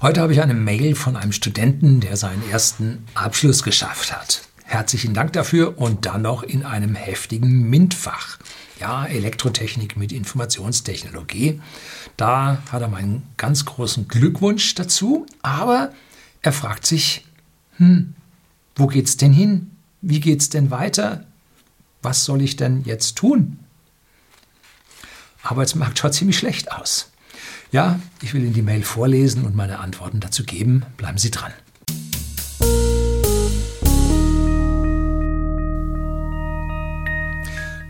Heute habe ich eine Mail von einem Studenten, der seinen ersten Abschluss geschafft hat. Herzlichen Dank dafür und dann noch in einem heftigen MINT-Fach. Ja, Elektrotechnik mit Informationstechnologie. Da hat er meinen ganz großen Glückwunsch dazu, aber er fragt sich, hm, wo geht's denn hin? Wie geht's denn weiter? Was soll ich denn jetzt tun? Arbeitsmarkt schaut ziemlich schlecht aus. Ja, ich will Ihnen die Mail vorlesen und meine Antworten dazu geben. Bleiben Sie dran.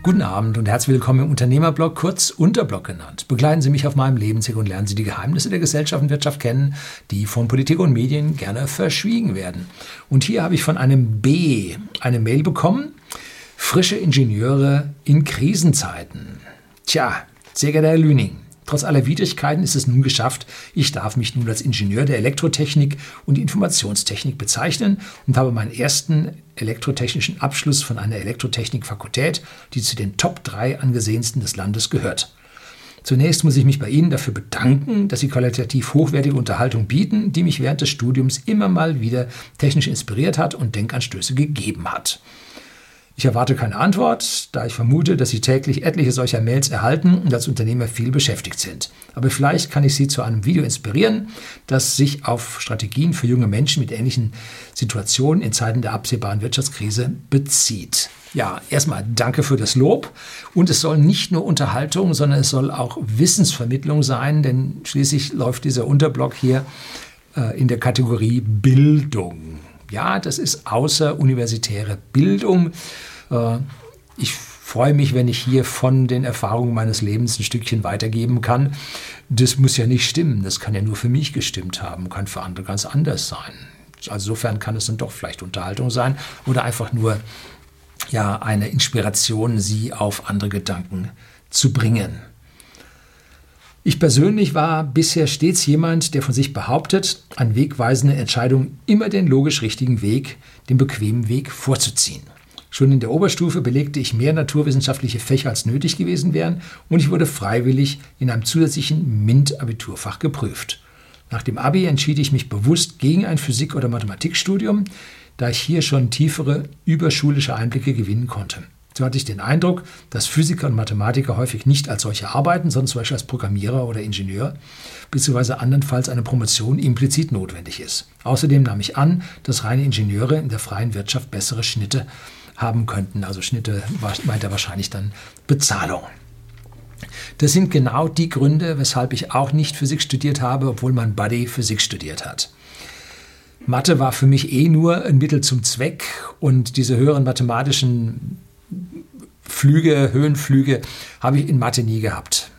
Guten Abend und herzlich willkommen im Unternehmerblog, kurz Unterblog genannt. Begleiten Sie mich auf meinem Lebensweg und lernen Sie die Geheimnisse der Gesellschaft und Wirtschaft kennen, die von Politik und Medien gerne verschwiegen werden. Und hier habe ich von einem B eine Mail bekommen. Frische Ingenieure in Krisenzeiten. Tja, sehr geehrter Herr Lüning, Trotz aller Widrigkeiten ist es nun geschafft. Ich darf mich nun als Ingenieur der Elektrotechnik und Informationstechnik bezeichnen und habe meinen ersten elektrotechnischen Abschluss von einer Elektrotechnikfakultät, die zu den Top 3 angesehensten des Landes gehört. Zunächst muss ich mich bei Ihnen dafür bedanken, dass Sie qualitativ hochwertige Unterhaltung bieten, die mich während des Studiums immer mal wieder technisch inspiriert hat und Denkanstöße gegeben hat. Ich erwarte keine Antwort, da ich vermute, dass Sie täglich etliche solcher Mails erhalten und als Unternehmer viel beschäftigt sind. Aber vielleicht kann ich Sie zu einem Video inspirieren, das sich auf Strategien für junge Menschen mit ähnlichen Situationen in Zeiten der absehbaren Wirtschaftskrise bezieht. Ja, erstmal danke für das Lob. Und es soll nicht nur Unterhaltung, sondern es soll auch Wissensvermittlung sein, denn schließlich läuft dieser Unterblock hier äh, in der Kategorie Bildung. Ja, das ist außeruniversitäre Bildung. Äh, ich freue mich, wenn ich hier von den Erfahrungen meines Lebens ein Stückchen weitergeben kann. Das muss ja nicht stimmen. Das kann ja nur für mich gestimmt haben, kann für andere ganz anders sein. Also insofern kann es dann doch vielleicht Unterhaltung sein oder einfach nur ja eine Inspiration, sie auf andere Gedanken zu bringen. Ich persönlich war bisher stets jemand, der von sich behauptet, an wegweisende Entscheidungen immer den logisch richtigen Weg, den bequemen Weg vorzuziehen. Schon in der Oberstufe belegte ich mehr naturwissenschaftliche Fächer als nötig gewesen wären und ich wurde freiwillig in einem zusätzlichen MINT-Abiturfach geprüft. Nach dem Abi entschied ich mich bewusst gegen ein Physik- oder Mathematikstudium, da ich hier schon tiefere überschulische Einblicke gewinnen konnte. So hatte ich den Eindruck, dass Physiker und Mathematiker häufig nicht als solche arbeiten, sondern zum Beispiel als Programmierer oder Ingenieur, beziehungsweise andernfalls eine Promotion implizit notwendig ist. Außerdem nahm ich an, dass reine Ingenieure in der freien Wirtschaft bessere Schnitte haben könnten. Also Schnitte meint er wahrscheinlich dann Bezahlung. Das sind genau die Gründe, weshalb ich auch nicht Physik studiert habe, obwohl mein Buddy Physik studiert hat. Mathe war für mich eh nur ein Mittel zum Zweck und diese höheren mathematischen Flüge, Höhenflüge habe ich in Mathe nie gehabt.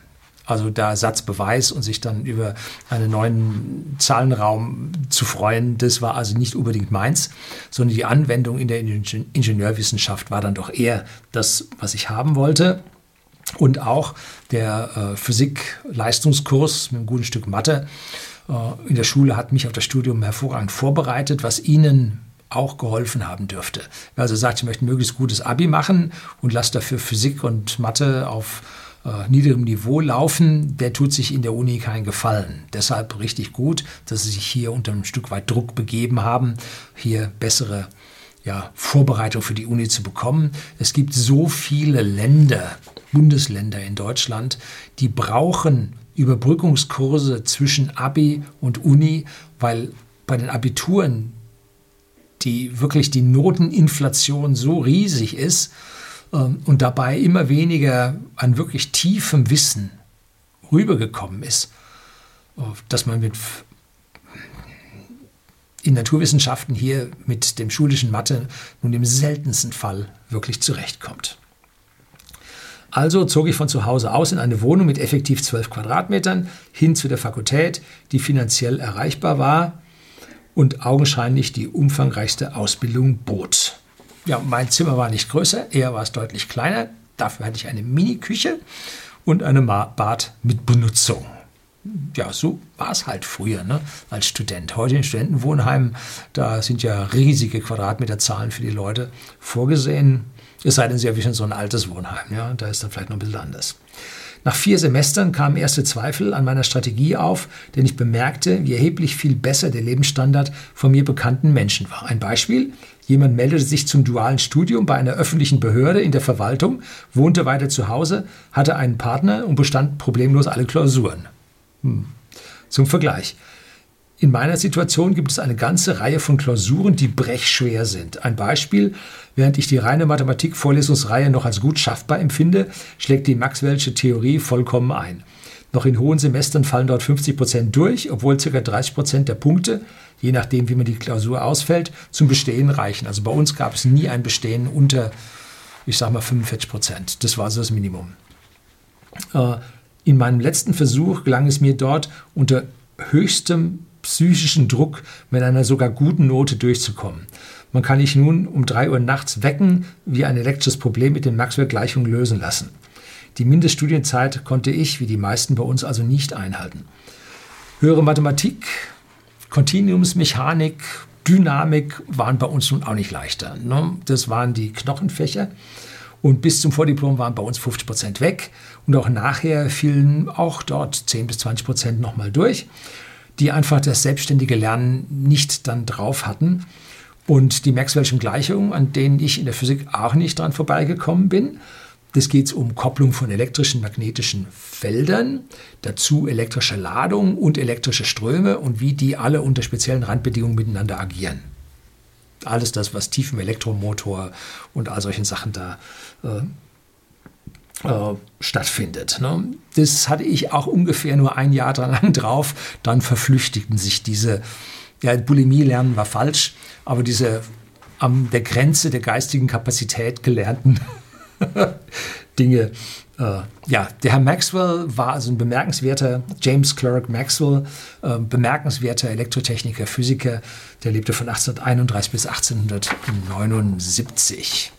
Also da Satzbeweis und sich dann über einen neuen Zahlenraum zu freuen, das war also nicht unbedingt meins, sondern die Anwendung in der Ingenieurwissenschaft war dann doch eher das, was ich haben wollte. Und auch der äh, Physik-Leistungskurs mit einem guten Stück Mathe äh, in der Schule hat mich auf das Studium hervorragend vorbereitet, was Ihnen auch geholfen haben dürfte. Wer also sagt, ich möchte ein möglichst gutes Abi machen und lasse dafür Physik und Mathe auf äh, niederem Niveau laufen, der tut sich in der Uni keinen Gefallen. Deshalb richtig gut, dass sie sich hier unter ein Stück weit Druck begeben haben, hier bessere ja, Vorbereitung für die Uni zu bekommen. Es gibt so viele Länder, Bundesländer in Deutschland, die brauchen Überbrückungskurse zwischen Abi und Uni, weil bei den Abituren die wirklich die Noteninflation so riesig ist, ähm, und dabei immer weniger an wirklich tiefem Wissen rübergekommen ist, äh, dass man mit in Naturwissenschaften hier mit dem schulischen Mathe nun im seltensten Fall wirklich zurechtkommt. Also zog ich von zu Hause aus in eine Wohnung mit effektiv 12 Quadratmetern hin zu der Fakultät, die finanziell erreichbar war und augenscheinlich die umfangreichste Ausbildung bot. Ja, mein Zimmer war nicht größer, eher war es deutlich kleiner. Dafür hatte ich eine Mini-Küche und eine Bad mit Benutzung. Ja, so war es halt früher ne? als Student. Heute in Studentenwohnheimen, da sind ja riesige Quadratmeterzahlen für die Leute vorgesehen. Es sei denn, sie schon so ein altes Wohnheim, ja, da ist dann vielleicht noch ein bisschen anders. Nach vier Semestern kamen erste Zweifel an meiner Strategie auf, denn ich bemerkte, wie erheblich viel besser der Lebensstandard von mir bekannten Menschen war. Ein Beispiel, jemand meldete sich zum dualen Studium bei einer öffentlichen Behörde in der Verwaltung, wohnte weiter zu Hause, hatte einen Partner und bestand problemlos alle Klausuren. Hm. Zum Vergleich. In meiner Situation gibt es eine ganze Reihe von Klausuren, die brechschwer sind. Ein Beispiel, während ich die reine Mathematik-Vorlesungsreihe noch als gut schaffbar empfinde, schlägt die Maxwell'sche Theorie vollkommen ein. Noch in hohen Semestern fallen dort 50 Prozent durch, obwohl ca. 30 Prozent der Punkte, je nachdem wie man die Klausur ausfällt, zum Bestehen reichen. Also bei uns gab es nie ein Bestehen unter, ich sage mal, 45 Prozent. Das war so das Minimum. Äh, in meinem letzten Versuch gelang es mir dort unter höchstem psychischen Druck mit einer sogar guten Note durchzukommen. Man kann dich nun um 3 Uhr nachts wecken, wie ein elektrisches Problem mit den Maxwell-Gleichungen lösen lassen. Die Mindeststudienzeit konnte ich, wie die meisten bei uns, also nicht einhalten. Höhere Mathematik, Kontinuumsmechanik, Dynamik waren bei uns nun auch nicht leichter. Ne? Das waren die Knochenfächer. Und bis zum Vordiplom waren bei uns 50 Prozent weg. Und auch nachher fielen auch dort 10 bis 20 Prozent nochmal durch die einfach das selbstständige Lernen nicht dann drauf hatten. Und die Maxwell'schen Gleichungen, an denen ich in der Physik auch nicht dran vorbeigekommen bin, das geht um Kopplung von elektrischen, magnetischen Feldern, dazu elektrische Ladung und elektrische Ströme und wie die alle unter speziellen Randbedingungen miteinander agieren. Alles das, was tief im Elektromotor und all solchen Sachen da äh, äh, stattfindet. Ne? Das hatte ich auch ungefähr nur ein Jahr lang drauf. Dann verflüchtigten sich diese, ja, Bulimie lernen war falsch, aber diese an der Grenze der geistigen Kapazität gelernten Dinge. Äh, ja, der Herr Maxwell war also ein bemerkenswerter, James Clerk Maxwell, äh, bemerkenswerter Elektrotechniker, Physiker, der lebte von 1831 bis 1879.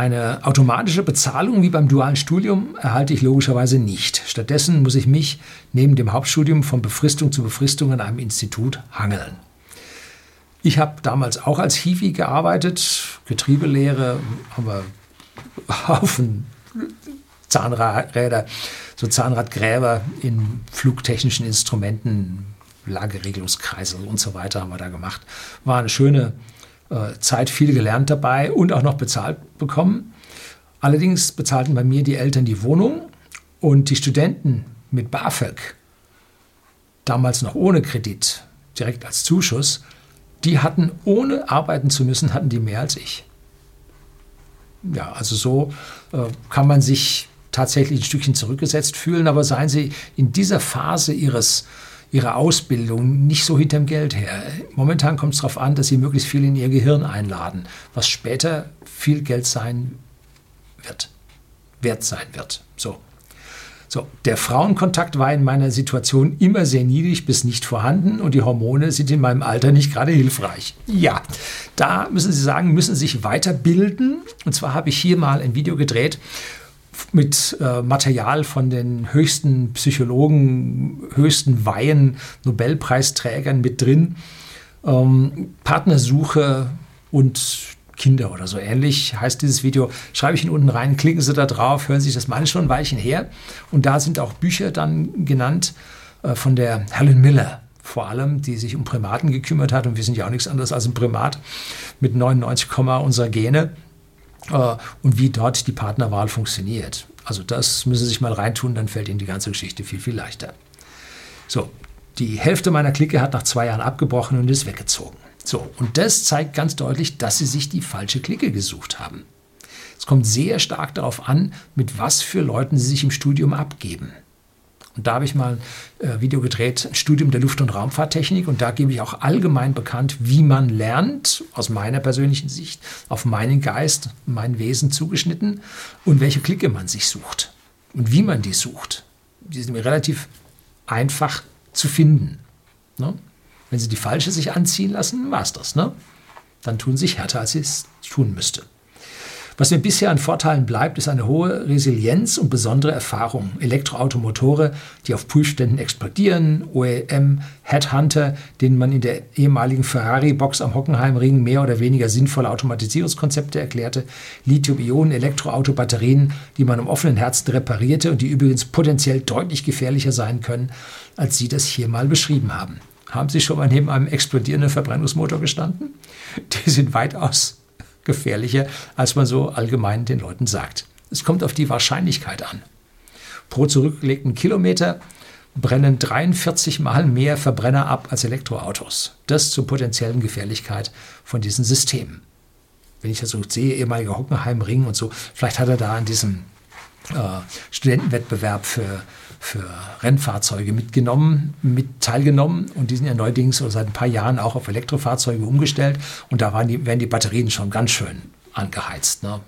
Eine automatische Bezahlung wie beim dualen Studium erhalte ich logischerweise nicht. Stattdessen muss ich mich neben dem Hauptstudium von Befristung zu Befristung an einem Institut hangeln. Ich habe damals auch als Hiwi gearbeitet, Getriebelehre, aber Haufen Zahnräder, so Zahnradgräber in flugtechnischen Instrumenten, Lageregelungskreise und so weiter haben wir da gemacht. War eine schöne Zeit viel gelernt dabei und auch noch bezahlt bekommen. Allerdings bezahlten bei mir die Eltern die Wohnung und die Studenten mit BAföG, damals noch ohne Kredit, direkt als Zuschuss, die hatten, ohne arbeiten zu müssen, hatten die mehr als ich. Ja, also so äh, kann man sich tatsächlich ein Stückchen zurückgesetzt fühlen, aber seien Sie in dieser Phase Ihres ihre Ausbildung nicht so hinterm Geld her. Momentan kommt es darauf an, dass sie möglichst viel in ihr Gehirn einladen, was später viel Geld sein wird, wert sein wird. So. So, der Frauenkontakt war in meiner Situation immer sehr niedrig bis nicht vorhanden und die Hormone sind in meinem Alter nicht gerade hilfreich. Ja, da müssen Sie sagen, müssen Sie sich weiterbilden. Und zwar habe ich hier mal ein Video gedreht mit äh, Material von den höchsten Psychologen, höchsten Weihen, Nobelpreisträgern mit drin. Ähm, Partnersuche und Kinder oder so ähnlich heißt dieses Video. Schreibe ich ihn unten rein, klicken Sie da drauf, hören Sie sich das mal schon ein Weilchen her. Und da sind auch Bücher dann genannt äh, von der Helen Miller vor allem, die sich um Primaten gekümmert hat. Und wir sind ja auch nichts anderes als ein Primat mit 99, unserer Gene. Äh, und wie dort die Partnerwahl funktioniert. Also das müssen Sie sich mal reintun, dann fällt Ihnen die ganze Geschichte viel, viel leichter. So, die Hälfte meiner Clique hat nach zwei Jahren abgebrochen und ist weggezogen. So, und das zeigt ganz deutlich, dass sie sich die falsche Clique gesucht haben. Es kommt sehr stark darauf an, mit was für Leuten sie sich im Studium abgeben. Und da habe ich mal ein äh, Video gedreht, ein Studium der Luft- und Raumfahrttechnik. Und da gebe ich auch allgemein bekannt, wie man lernt, aus meiner persönlichen Sicht, auf meinen Geist, mein Wesen zugeschnitten und welche Clique man sich sucht und wie man die sucht. Die sind mir relativ einfach zu finden. Ne? Wenn Sie die falsche sich anziehen lassen, war es das. Ne? Dann tun Sie sich härter, als Sie es tun müsste. Was mir bisher an Vorteilen bleibt, ist eine hohe Resilienz und besondere Erfahrung. Elektroautomotore, die auf Prüfständen explodieren, OEM, Headhunter, denen man in der ehemaligen Ferrari-Box am Hockenheimring mehr oder weniger sinnvolle Automatisierungskonzepte erklärte, Lithium-Ionen-Elektroautobatterien, die man im offenen Herzen reparierte und die übrigens potenziell deutlich gefährlicher sein können, als Sie das hier mal beschrieben haben. Haben Sie schon mal neben einem explodierenden Verbrennungsmotor gestanden? Die sind weitaus gefährlicher, als man so allgemein den Leuten sagt. Es kommt auf die Wahrscheinlichkeit an. Pro zurückgelegten Kilometer brennen 43 Mal mehr Verbrenner ab als Elektroautos. Das zur potenziellen Gefährlichkeit von diesen Systemen. Wenn ich das so sehe, ehemaliger Hockenheimring und so, vielleicht hat er da an diesem äh, Studentenwettbewerb für, für Rennfahrzeuge mitgenommen, mit teilgenommen und die sind ja neuerdings oder seit ein paar Jahren auch auf Elektrofahrzeuge umgestellt und da waren die, werden die Batterien schon ganz schön angeheizt. Ne?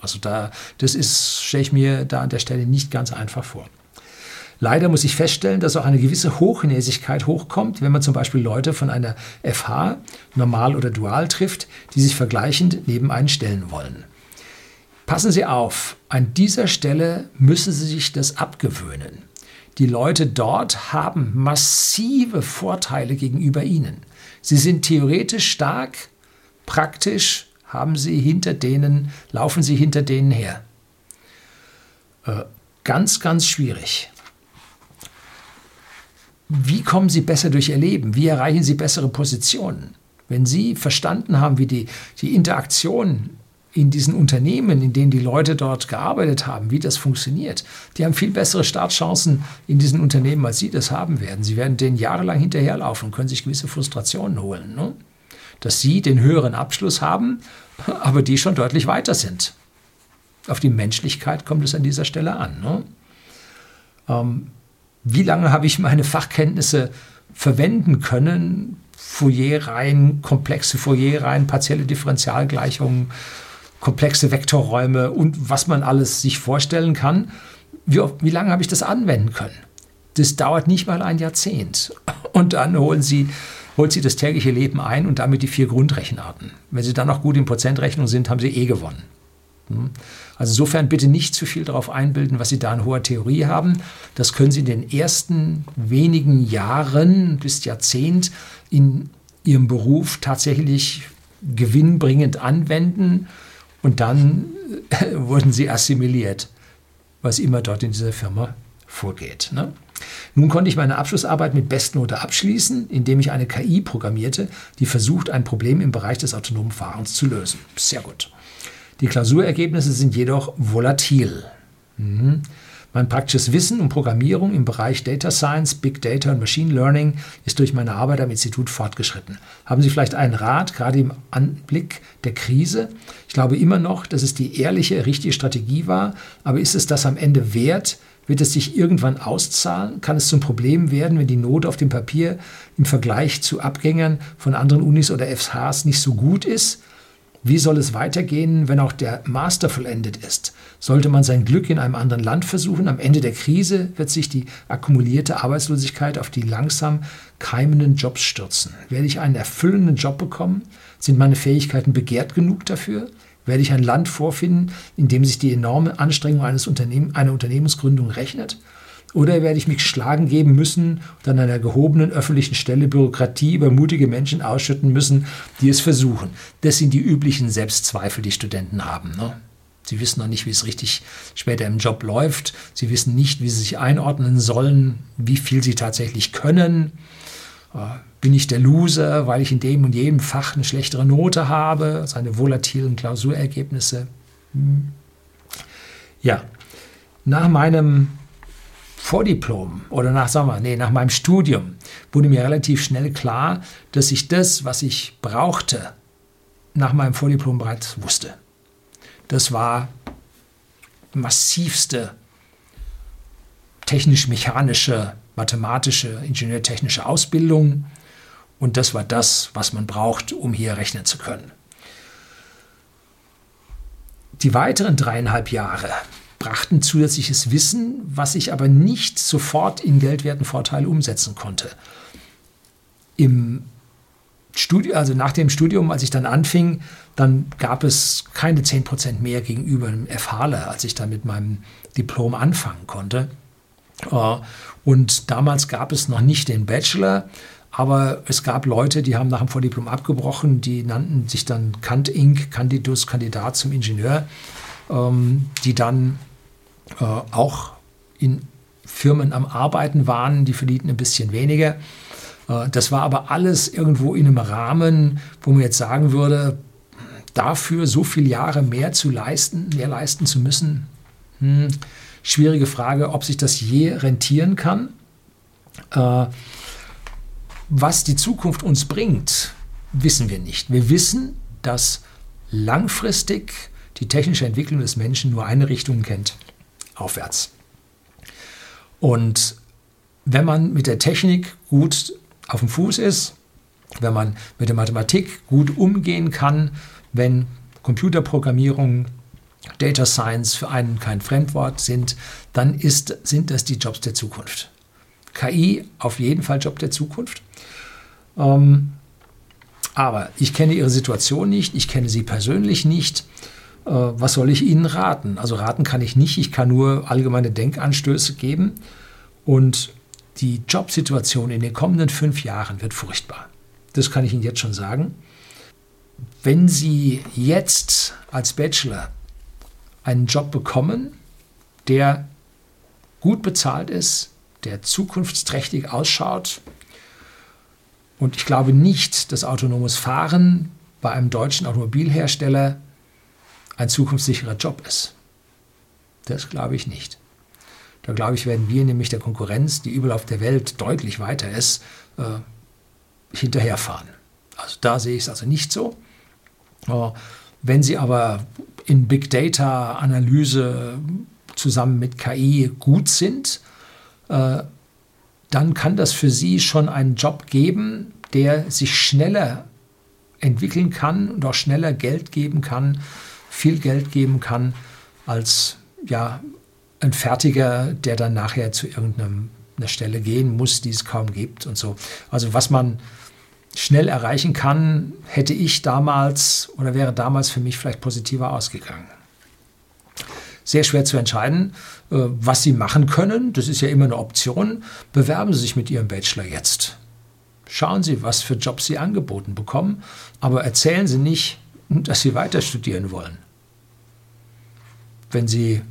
Also da, das stelle ich mir da an der Stelle nicht ganz einfach vor. Leider muss ich feststellen, dass auch eine gewisse Hochnäsigkeit hochkommt, wenn man zum Beispiel Leute von einer FH, normal oder dual trifft, die sich vergleichend neben einen stellen wollen. Passen Sie auf, an dieser Stelle müssen Sie sich das abgewöhnen. Die Leute dort haben massive Vorteile gegenüber Ihnen. Sie sind theoretisch stark, praktisch haben Sie hinter denen, laufen Sie hinter denen her. Äh, ganz, ganz schwierig. Wie kommen Sie besser durch Ihr Leben? Wie erreichen Sie bessere Positionen? Wenn Sie verstanden haben, wie die, die Interaktion in diesen Unternehmen, in denen die Leute dort gearbeitet haben, wie das funktioniert. Die haben viel bessere Startchancen in diesen Unternehmen, als Sie das haben werden. Sie werden denen jahrelang hinterherlaufen und können sich gewisse Frustrationen holen. Ne? Dass Sie den höheren Abschluss haben, aber die schon deutlich weiter sind. Auf die Menschlichkeit kommt es an dieser Stelle an. Ne? Ähm, wie lange habe ich meine Fachkenntnisse verwenden können? Fourierreihen, komplexe Fourierreihen, partielle Differentialgleichungen, komplexe Vektorräume und was man alles sich vorstellen kann. Wie, wie lange habe ich das anwenden können? Das dauert nicht mal ein Jahrzehnt. Und dann holen Sie, holt Sie das tägliche Leben ein und damit die vier Grundrechenarten. Wenn Sie dann noch gut in Prozentrechnung sind, haben Sie eh gewonnen. Hm? Also insofern bitte nicht zu viel darauf einbilden, was Sie da in hoher Theorie haben. Das können Sie in den ersten wenigen Jahren bis Jahrzehnt in Ihrem Beruf tatsächlich gewinnbringend anwenden und dann äh, wurden sie assimiliert, was immer dort in dieser Firma vorgeht. Ne? Nun konnte ich meine Abschlussarbeit mit Bestnote abschließen, indem ich eine KI programmierte, die versucht, ein Problem im Bereich des autonomen Fahrens zu lösen. Sehr gut. Die Klausurergebnisse sind jedoch volatil. Mhm. Mein praktisches Wissen um Programmierung im Bereich Data Science, Big Data und Machine Learning ist durch meine Arbeit am Institut fortgeschritten. Haben Sie vielleicht einen Rat, gerade im Anblick der Krise? Ich glaube immer noch, dass es die ehrliche, richtige Strategie war, aber ist es das am Ende wert? Wird es sich irgendwann auszahlen? Kann es zum Problem werden, wenn die Note auf dem Papier im Vergleich zu Abgängern von anderen Unis oder FHs nicht so gut ist? Wie soll es weitergehen, wenn auch der Master vollendet ist? Sollte man sein Glück in einem anderen Land versuchen? Am Ende der Krise wird sich die akkumulierte Arbeitslosigkeit auf die langsam keimenden Jobs stürzen. Werde ich einen erfüllenden Job bekommen? Sind meine Fähigkeiten begehrt genug dafür? Werde ich ein Land vorfinden, in dem sich die enorme Anstrengung eines Unternehmen, einer Unternehmensgründung rechnet? Oder werde ich mich schlagen geben müssen und an einer gehobenen öffentlichen Stelle Bürokratie über mutige Menschen ausschütten müssen, die es versuchen? Das sind die üblichen Selbstzweifel, die Studenten haben. Ne? Sie wissen noch nicht, wie es richtig später im Job läuft. Sie wissen nicht, wie sie sich einordnen sollen, wie viel sie tatsächlich können. Äh, bin ich der Loser, weil ich in dem und jedem Fach eine schlechtere Note habe? Seine volatilen Klausurergebnisse. Hm. Ja, nach meinem Vordiplom oder nach, sagen nee, nach meinem Studium wurde mir relativ schnell klar, dass ich das, was ich brauchte, nach meinem Vordiplom bereits wusste. Das war massivste technisch-mechanische, mathematische, ingenieurtechnische Ausbildung. Und das war das, was man braucht, um hier rechnen zu können. Die weiteren dreieinhalb Jahre brachten zusätzliches Wissen, was ich aber nicht sofort in geldwerten Vorteile umsetzen konnte. Im Studium, also nach dem Studium, als ich dann anfing, dann gab es keine 10% mehr gegenüber einem FHler, als ich dann mit meinem Diplom anfangen konnte. Äh, und damals gab es noch nicht den Bachelor, aber es gab Leute, die haben nach dem Vordiplom abgebrochen, die nannten sich dann Kant Inc., Candidus, Kandidat zum Ingenieur, ähm, die dann äh, auch in Firmen am Arbeiten waren, die verdienten ein bisschen weniger. Äh, das war aber alles irgendwo in einem Rahmen, wo man jetzt sagen würde, dafür so viele Jahre mehr zu leisten, mehr leisten zu müssen, hm, schwierige Frage, ob sich das je rentieren kann. Äh, was die Zukunft uns bringt, wissen wir nicht. Wir wissen, dass langfristig die technische Entwicklung des Menschen nur eine Richtung kennt, aufwärts. Und wenn man mit der Technik gut auf dem Fuß ist, wenn man mit der Mathematik gut umgehen kann, wenn Computerprogrammierung, Data Science für einen kein Fremdwort sind, dann ist, sind das die Jobs der Zukunft. KI auf jeden Fall Job der Zukunft. Ähm, aber ich kenne Ihre Situation nicht, ich kenne Sie persönlich nicht. Äh, was soll ich Ihnen raten? Also raten kann ich nicht, ich kann nur allgemeine Denkanstöße geben. Und die Jobsituation in den kommenden fünf Jahren wird furchtbar. Das kann ich Ihnen jetzt schon sagen. Wenn Sie jetzt als Bachelor einen Job bekommen, der gut bezahlt ist, der zukunftsträchtig ausschaut, und ich glaube nicht, dass autonomes Fahren bei einem deutschen Automobilhersteller ein zukunftssicherer Job ist. Das glaube ich nicht. Da glaube ich, werden wir nämlich der Konkurrenz, die überall auf der Welt deutlich weiter ist, äh, hinterherfahren. Also da sehe ich es also nicht so. Äh, wenn Sie aber in Big Data Analyse zusammen mit KI gut sind, äh, dann kann das für Sie schon einen Job geben, der sich schneller entwickeln kann und auch schneller Geld geben kann, viel Geld geben kann, als ja, ein Fertiger, der dann nachher zu irgendeiner Stelle gehen muss, die es kaum gibt und so. Also was man schnell erreichen kann, hätte ich damals oder wäre damals für mich vielleicht positiver ausgegangen. Sehr schwer zu entscheiden, äh, was Sie machen können. Das ist ja immer eine Option. Bewerben Sie sich mit Ihrem Bachelor jetzt. Schauen Sie, was für Jobs Sie angeboten bekommen, aber erzählen Sie nicht, dass Sie weiter studieren wollen. Wenn Sie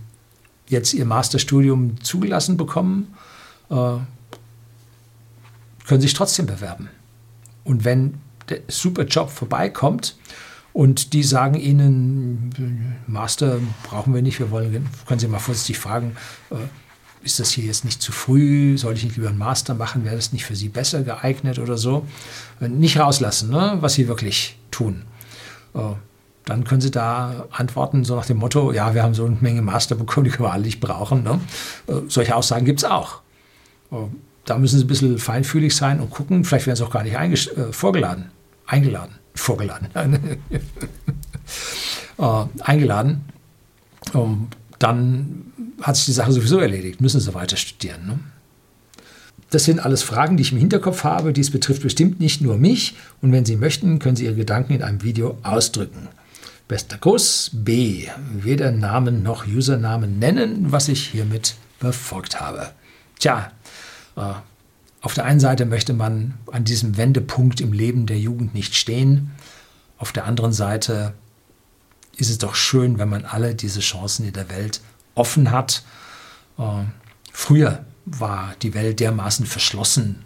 jetzt ihr Masterstudium zugelassen bekommen, äh, können sich trotzdem bewerben. Und wenn der super Job vorbeikommt und die sagen ihnen, Master brauchen wir nicht, wir wollen, können Sie mal vorsichtig fragen, äh, ist das hier jetzt nicht zu früh, soll ich nicht lieber einen Master machen, wäre das nicht für Sie besser geeignet oder so? Äh, nicht rauslassen, ne, was Sie wirklich tun. Äh, dann können Sie da antworten, so nach dem Motto, ja, wir haben so eine Menge Master bekommen, die können wir alle nicht brauchen. Ne? Äh, solche Aussagen gibt es auch. Äh, da müssen Sie ein bisschen feinfühlig sein und gucken, vielleicht werden Sie auch gar nicht äh, vorgeladen. Eingeladen. Vorgeladen. äh, eingeladen. Um, dann hat sich die Sache sowieso erledigt, müssen Sie weiter studieren. Ne? Das sind alles Fragen, die ich im Hinterkopf habe. Dies betrifft bestimmt nicht nur mich. Und wenn Sie möchten, können Sie Ihre Gedanken in einem Video ausdrücken. Bester Gruß. B. Weder Namen noch Usernamen nennen, was ich hiermit befolgt habe. Tja, äh, auf der einen Seite möchte man an diesem Wendepunkt im Leben der Jugend nicht stehen. Auf der anderen Seite ist es doch schön, wenn man alle diese Chancen in der Welt offen hat. Äh, früher war die Welt dermaßen verschlossen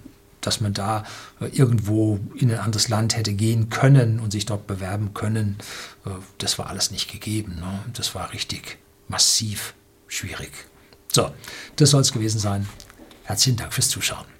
dass man da äh, irgendwo in ein anderes Land hätte gehen können und sich dort bewerben können. Äh, das war alles nicht gegeben. Ne? Das war richtig massiv schwierig. So, das soll es gewesen sein. Herzlichen Dank fürs Zuschauen.